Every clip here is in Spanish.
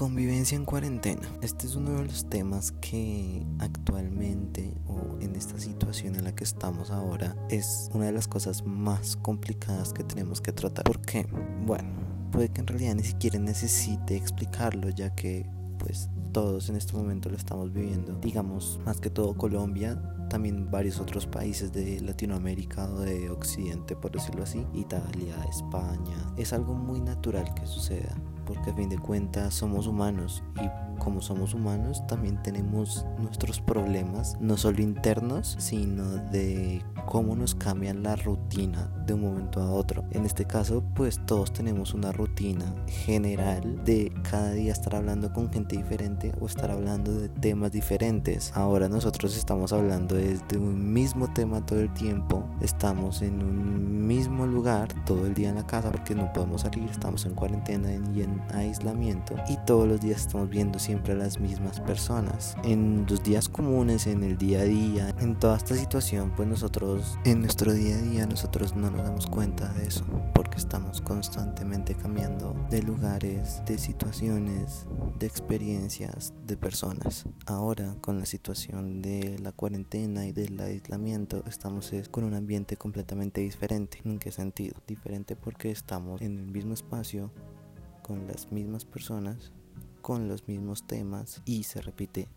Convivencia en cuarentena. Este es uno de los temas que actualmente o en esta situación en la que estamos ahora es una de las cosas más complicadas que tenemos que tratar. ¿Por qué? Bueno, puede que en realidad ni siquiera necesite explicarlo ya que pues todos en este momento lo estamos viviendo. Digamos, más que todo Colombia, también varios otros países de Latinoamérica o de Occidente, por decirlo así, Italia, España. Es algo muy natural que suceda porque a fin de cuentas somos humanos y como somos humanos también tenemos nuestros problemas, no solo internos, sino de cómo nos cambian la rutina de un momento a otro. En este caso, pues todos tenemos una rutina general de cada día estar hablando con gente diferente o estar hablando de temas diferentes. Ahora nosotros estamos hablando de un mismo tema todo el tiempo, estamos en un mismo lugar todo el día en la casa porque no podemos salir, estamos en cuarentena y en aislamiento y todos los días estamos viendo siempre a las mismas personas. En los días comunes, en el día a día, en toda esta situación, pues nosotros en nuestro día a día nosotros no nos damos cuenta de eso porque estamos constantemente cambiando de lugares, de situaciones, de experiencias, de personas. Ahora con la situación de la cuarentena y del aislamiento estamos con un ambiente completamente diferente. ¿En qué sentido? Diferente porque estamos en el mismo espacio con las mismas personas, con los mismos temas y se repite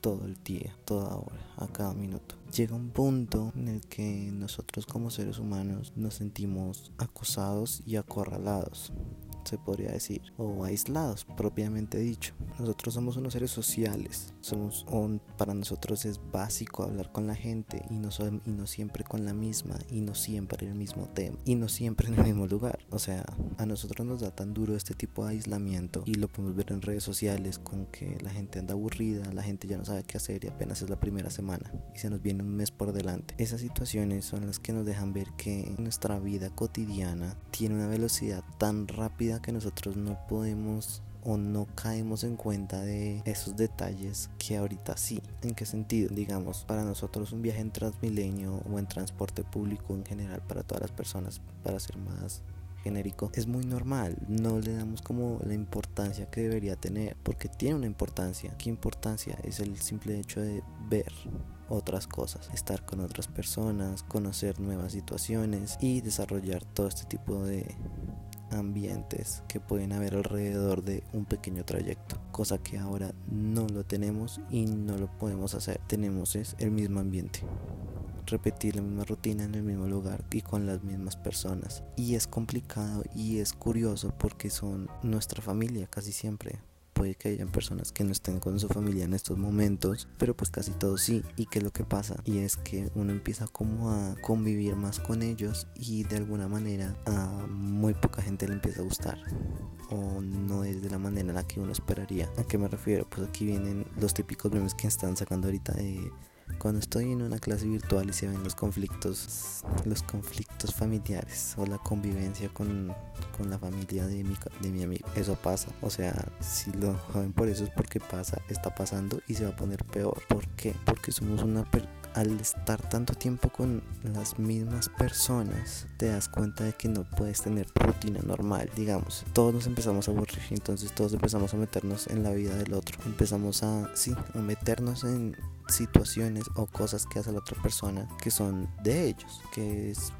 todo el día, toda hora, a cada minuto. Llega un punto en el que nosotros como seres humanos nos sentimos acosados y acorralados se podría decir, o aislados propiamente dicho. Nosotros somos unos seres sociales, somos para nosotros es básico hablar con la gente y no, y no siempre con la misma y no siempre el mismo tema y no siempre en el mismo lugar. O sea, a nosotros nos da tan duro este tipo de aislamiento y lo podemos ver en redes sociales con que la gente anda aburrida, la gente ya no sabe qué hacer y apenas es la primera semana y se nos viene un mes por delante. Esas situaciones son las que nos dejan ver que nuestra vida cotidiana tiene una velocidad tan rápida que nosotros no podemos o no caemos en cuenta de esos detalles que ahorita sí. ¿En qué sentido? Digamos, para nosotros un viaje en Transmilenio o en transporte público en general para todas las personas, para ser más genérico, es muy normal. No le damos como la importancia que debería tener, porque tiene una importancia. ¿Qué importancia? Es el simple hecho de ver otras cosas, estar con otras personas, conocer nuevas situaciones y desarrollar todo este tipo de ambientes que pueden haber alrededor de un pequeño trayecto, cosa que ahora no lo tenemos y no lo podemos hacer. Tenemos es el mismo ambiente repetir la misma rutina en el mismo lugar y con las mismas personas. Y es complicado y es curioso porque son nuestra familia casi siempre puede que hayan personas que no estén con su familia en estos momentos, pero pues casi todos sí. ¿Y qué es lo que pasa? Y es que uno empieza como a convivir más con ellos y de alguna manera a muy poca gente le empieza a gustar. O no es de la manera en la que uno esperaría. ¿A qué me refiero? Pues aquí vienen los típicos memes que están sacando ahorita de cuando estoy en una clase virtual y se ven los conflictos, los conflictos familiares o la convivencia con, con la familia de mi, de mi amigo, eso pasa. O sea, si lo joden por eso es porque pasa, está pasando y se va a poner peor. ¿Por qué? Porque somos una al estar tanto tiempo con las mismas personas, te das cuenta de que no puedes tener rutina normal, digamos. Todos nos empezamos a aburrir, entonces todos empezamos a meternos en la vida del otro. Empezamos a, sí, a meternos en situaciones o cosas que hace la otra persona que son de ellos, que es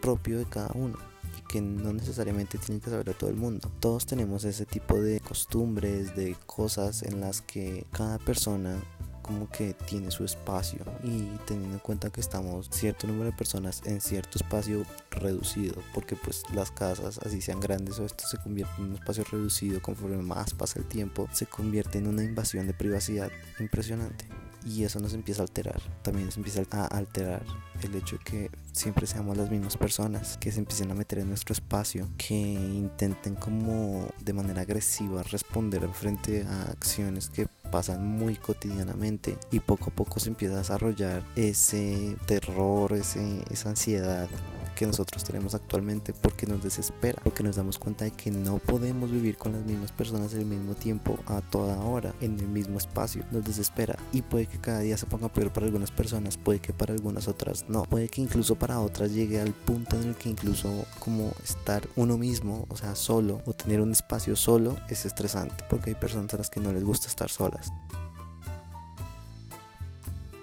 propio de cada uno y que no necesariamente tiene que saber todo el mundo. Todos tenemos ese tipo de costumbres, de cosas en las que cada persona como que tiene su espacio y teniendo en cuenta que estamos cierto número de personas en cierto espacio reducido porque pues las casas así sean grandes o esto se convierte en un espacio reducido conforme más pasa el tiempo se convierte en una invasión de privacidad impresionante y eso nos empieza a alterar. También se empieza a alterar el hecho de que siempre seamos las mismas personas, que se empiecen a meter en nuestro espacio, que intenten como de manera agresiva responder frente a acciones que pasan muy cotidianamente y poco a poco se empieza a desarrollar ese terror, ese, esa ansiedad que nosotros tenemos actualmente porque nos desespera, porque nos damos cuenta de que no podemos vivir con las mismas personas al mismo tiempo, a toda hora, en el mismo espacio. Nos desespera y puede que cada día se ponga peor para algunas personas, puede que para algunas otras no, puede que incluso para otras llegue al punto en el que incluso como estar uno mismo, o sea, solo o tener un espacio solo es estresante porque hay personas a las que no les gusta estar solas.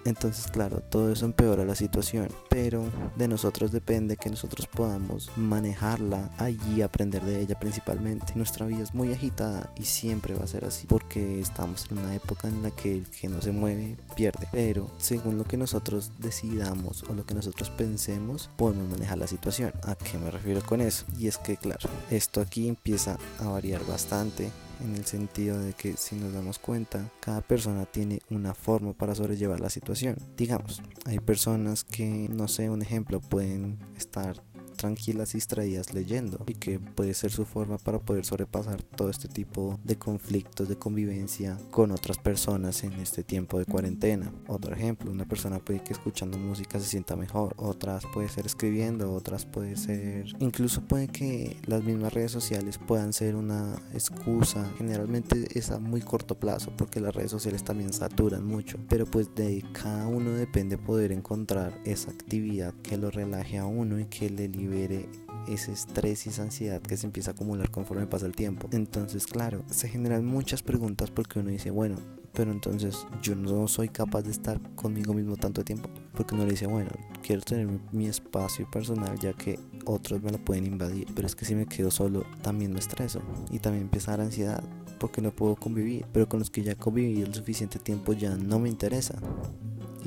Entonces, claro, todo eso empeora la situación, pero de nosotros depende que nosotros podamos manejarla allí, aprender de ella principalmente. Nuestra vida es muy agitada y siempre va a ser así, porque estamos en una época en la que el que no se mueve pierde. Pero según lo que nosotros decidamos o lo que nosotros pensemos, podemos manejar la situación. ¿A qué me refiero con eso? Y es que, claro, esto aquí empieza a variar bastante en el sentido de que si nos damos cuenta, cada persona tiene una forma para sobrellevar la situación. Digamos, hay personas que, no sé, un ejemplo, pueden estar tranquilas y distraídas leyendo y que puede ser su forma para poder sobrepasar todo este tipo de conflictos de convivencia con otras personas en este tiempo de cuarentena. Otro ejemplo, una persona puede que escuchando música se sienta mejor, otras puede ser escribiendo, otras puede ser incluso puede que las mismas redes sociales puedan ser una excusa, generalmente es a muy corto plazo porque las redes sociales también saturan mucho, pero pues de cada uno depende poder encontrar esa actividad que lo relaje a uno y que le libere libere ese estrés y esa ansiedad que se empieza a acumular conforme pasa el tiempo. Entonces, claro, se generan muchas preguntas porque uno dice, bueno, pero entonces yo no soy capaz de estar conmigo mismo tanto tiempo. Porque uno le dice, bueno, quiero tener mi espacio personal ya que otros me lo pueden invadir. Pero es que si me quedo solo, también me estreso y también empieza a dar ansiedad porque no puedo convivir. Pero con los que ya conviví el suficiente tiempo ya no me interesa.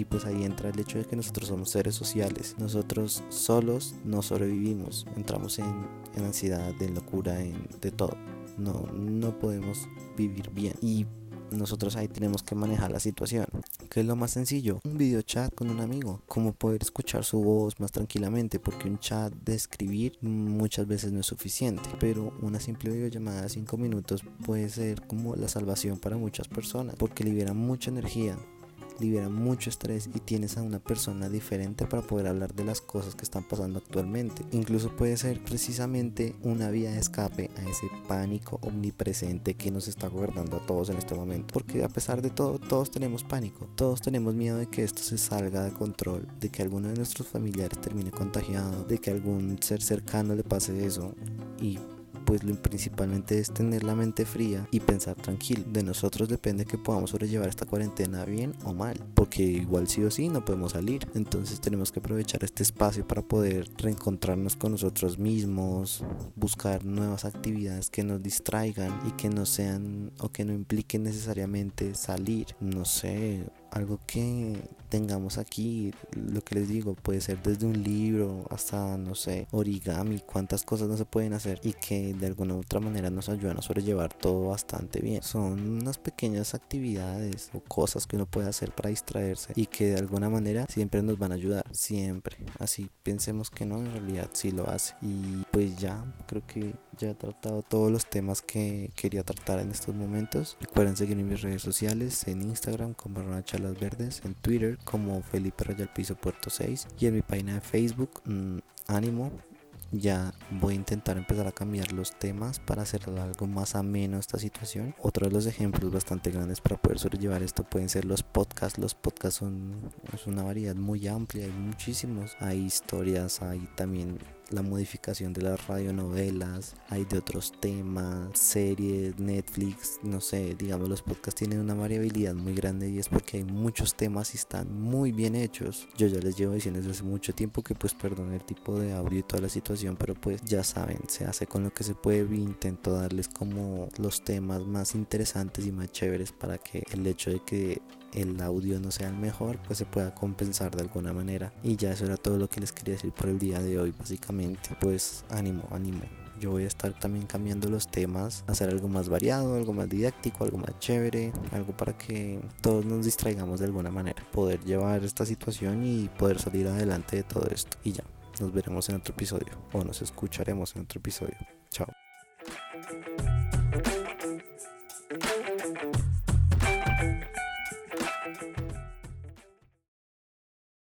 Y pues ahí entra el hecho de que nosotros somos seres sociales. Nosotros solos no sobrevivimos. Entramos en, ansiedad, en locura, en de todo. No, no podemos vivir bien. Y nosotros ahí tenemos que manejar la situación. que es lo más sencillo? Un video chat con un amigo. Como poder escuchar su voz más tranquilamente. Porque un chat de escribir muchas veces no es suficiente. Pero una simple videollamada de 5 minutos puede ser como la salvación para muchas personas. Porque libera mucha energía libera mucho estrés y tienes a una persona diferente para poder hablar de las cosas que están pasando actualmente. Incluso puede ser precisamente una vía de escape a ese pánico omnipresente que nos está gobernando a todos en este momento. Porque a pesar de todo, todos tenemos pánico, todos tenemos miedo de que esto se salga de control, de que alguno de nuestros familiares termine contagiado, de que algún ser cercano le pase eso. Y pues lo principalmente es tener la mente fría y pensar tranquilo. De nosotros depende que podamos sobrellevar esta cuarentena bien o mal, porque igual sí o sí no podemos salir. Entonces tenemos que aprovechar este espacio para poder reencontrarnos con nosotros mismos, buscar nuevas actividades que nos distraigan y que no sean o que no impliquen necesariamente salir. No sé, algo que tengamos aquí, lo que les digo, puede ser desde un libro hasta, no sé, origami, cuántas cosas no se pueden hacer y que de alguna u otra manera nos ayudan a sobrellevar todo bastante bien. Son unas pequeñas actividades o cosas que uno puede hacer para distraerse y que de alguna manera siempre nos van a ayudar, siempre. Así pensemos que no, en realidad sí lo hace. Y pues ya, creo que ya he tratado todos los temas que quería tratar en estos momentos. Recuerden seguirme en mis redes sociales, en Instagram como Charlas Verdes, en Twitter como Felipe Rayal Piso Puerto 6 y en mi página de Facebook, mm, Ánimo. Ya voy a intentar empezar a cambiar los temas para hacer algo más ameno esta situación. Otro de los ejemplos bastante grandes para poder sobrellevar esto pueden ser los podcasts. Los podcasts son una variedad muy amplia, hay muchísimos. Hay historias, hay también la modificación de las radionovelas, hay de otros temas, series, Netflix, no sé, digamos los podcasts tienen una variabilidad muy grande y es porque hay muchos temas y están muy bien hechos. Yo ya les llevo diciendo desde hace mucho tiempo que pues perdón el tipo de audio y toda la situación, pero pues ya saben, se hace con lo que se puede y intento darles como los temas más interesantes y más chéveres para que el hecho de que el audio no sea el mejor, pues se pueda compensar de alguna manera. Y ya eso era todo lo que les quería decir por el día de hoy, básicamente. Pues ánimo, ánimo. Yo voy a estar también cambiando los temas, hacer algo más variado, algo más didáctico, algo más chévere, algo para que todos nos distraigamos de alguna manera, poder llevar esta situación y poder salir adelante de todo esto. Y ya, nos veremos en otro episodio o nos escucharemos en otro episodio. Chao.